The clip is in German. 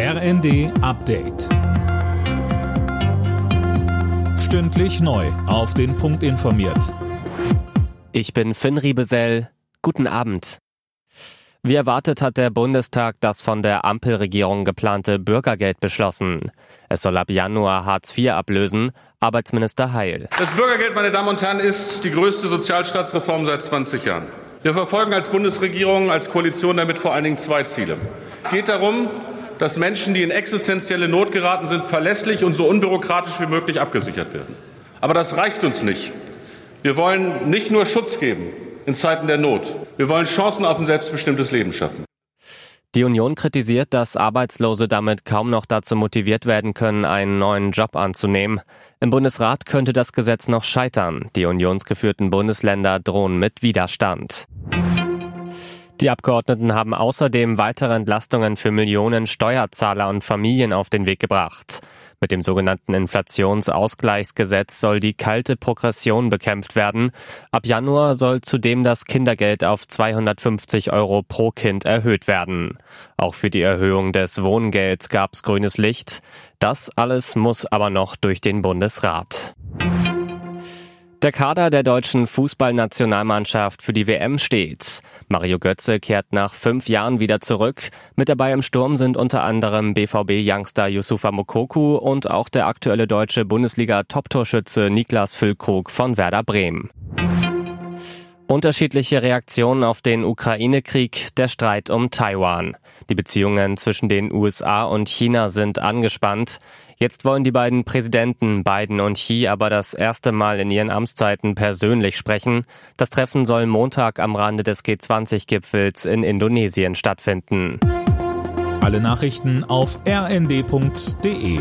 RND Update. Stündlich neu. Auf den Punkt informiert. Ich bin Finn Riebesell. Guten Abend. Wie erwartet hat der Bundestag das von der Ampelregierung geplante Bürgergeld beschlossen. Es soll ab Januar Hartz IV ablösen. Arbeitsminister Heil. Das Bürgergeld, meine Damen und Herren, ist die größte Sozialstaatsreform seit 20 Jahren. Wir verfolgen als Bundesregierung, als Koalition damit vor allen Dingen zwei Ziele. Es geht darum, dass Menschen, die in existenzielle Not geraten sind, verlässlich und so unbürokratisch wie möglich abgesichert werden. Aber das reicht uns nicht. Wir wollen nicht nur Schutz geben in Zeiten der Not. Wir wollen Chancen auf ein selbstbestimmtes Leben schaffen. Die Union kritisiert, dass Arbeitslose damit kaum noch dazu motiviert werden können, einen neuen Job anzunehmen. Im Bundesrat könnte das Gesetz noch scheitern. Die unionsgeführten Bundesländer drohen mit Widerstand. Die Abgeordneten haben außerdem weitere Entlastungen für Millionen Steuerzahler und Familien auf den Weg gebracht. Mit dem sogenannten Inflationsausgleichsgesetz soll die kalte Progression bekämpft werden. Ab Januar soll zudem das Kindergeld auf 250 Euro pro Kind erhöht werden. Auch für die Erhöhung des Wohngelds gab's grünes Licht. Das alles muss aber noch durch den Bundesrat. Der Kader der deutschen Fußballnationalmannschaft für die WM steht. Mario Götze kehrt nach fünf Jahren wieder zurück. Mit dabei im Sturm sind unter anderem BVB-Youngster Yusufa Mokoku und auch der aktuelle deutsche Bundesliga-Top-Torschütze Niklas Füllkrug von Werder Bremen. Unterschiedliche Reaktionen auf den Ukraine-Krieg, der Streit um Taiwan. Die Beziehungen zwischen den USA und China sind angespannt. Jetzt wollen die beiden Präsidenten Biden und Xi aber das erste Mal in ihren Amtszeiten persönlich sprechen. Das Treffen soll Montag am Rande des G20-Gipfels in Indonesien stattfinden. Alle Nachrichten auf rnd.de